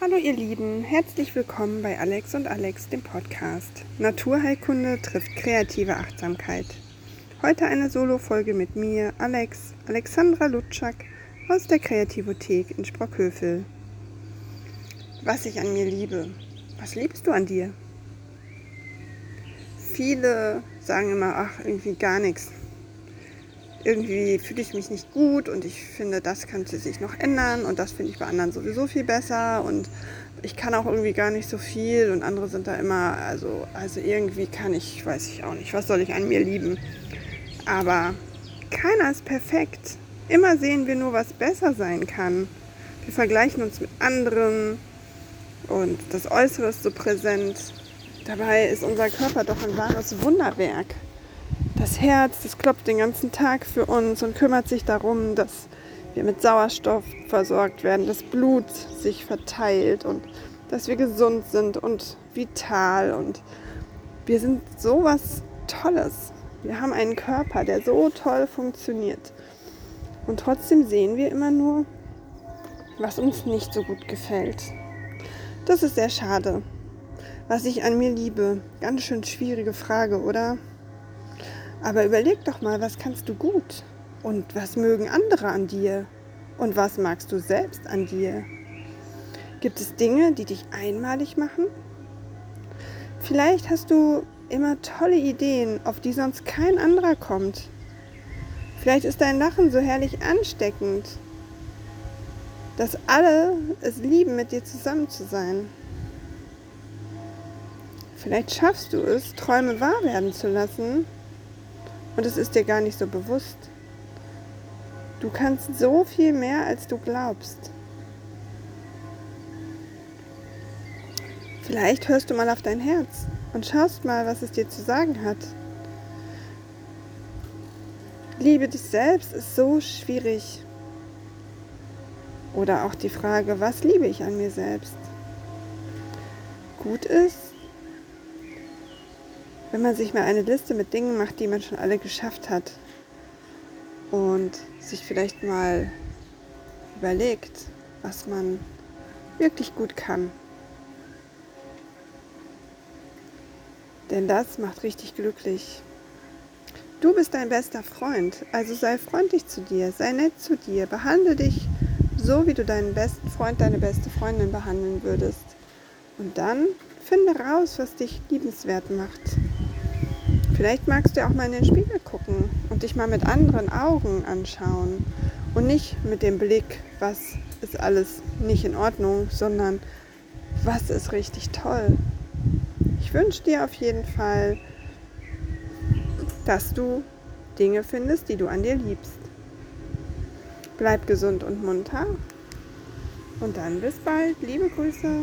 Hallo ihr Lieben, herzlich willkommen bei Alex und Alex, dem Podcast. Naturheilkunde trifft kreative Achtsamkeit. Heute eine Solo-Folge mit mir, Alex, Alexandra Lutschak aus der Kreativothek in Sprockhövel. Was ich an mir liebe. Was liebst du an dir? Viele sagen immer, ach, irgendwie gar nichts irgendwie fühle ich mich nicht gut und ich finde, das könnte sich noch ändern und das finde ich bei anderen sowieso viel besser und ich kann auch irgendwie gar nicht so viel und andere sind da immer, also, also irgendwie kann ich, weiß ich auch nicht, was soll ich an mir lieben. Aber keiner ist perfekt. Immer sehen wir nur, was besser sein kann. Wir vergleichen uns mit anderen und das Äußere ist so präsent. Dabei ist unser Körper doch ein wahres Wunderwerk das Herz, das klopft den ganzen Tag für uns und kümmert sich darum, dass wir mit Sauerstoff versorgt werden, das Blut sich verteilt und dass wir gesund sind und vital und wir sind sowas Tolles. Wir haben einen Körper, der so toll funktioniert. Und trotzdem sehen wir immer nur, was uns nicht so gut gefällt. Das ist sehr schade. Was ich an mir liebe, ganz schön schwierige Frage, oder? Aber überleg doch mal, was kannst du gut? Und was mögen andere an dir? Und was magst du selbst an dir? Gibt es Dinge, die dich einmalig machen? Vielleicht hast du immer tolle Ideen, auf die sonst kein anderer kommt. Vielleicht ist dein Lachen so herrlich ansteckend, dass alle es lieben, mit dir zusammen zu sein. Vielleicht schaffst du es, Träume wahr werden zu lassen und es ist dir gar nicht so bewusst. Du kannst so viel mehr, als du glaubst. Vielleicht hörst du mal auf dein Herz und schaust mal, was es dir zu sagen hat. Liebe dich selbst ist so schwierig. Oder auch die Frage, was liebe ich an mir selbst? Gut ist, wenn man sich mal eine Liste mit Dingen macht, die man schon alle geschafft hat und sich vielleicht mal überlegt, was man wirklich gut kann. Denn das macht richtig glücklich. Du bist dein bester Freund, also sei freundlich zu dir, sei nett zu dir, behandle dich so, wie du deinen besten Freund, deine beste Freundin behandeln würdest. Und dann finde raus, was dich liebenswert macht. Vielleicht magst du auch mal in den Spiegel gucken und dich mal mit anderen Augen anschauen und nicht mit dem Blick, was ist alles nicht in Ordnung, sondern was ist richtig toll. Ich wünsche dir auf jeden Fall, dass du Dinge findest, die du an dir liebst. Bleib gesund und munter und dann bis bald. Liebe Grüße.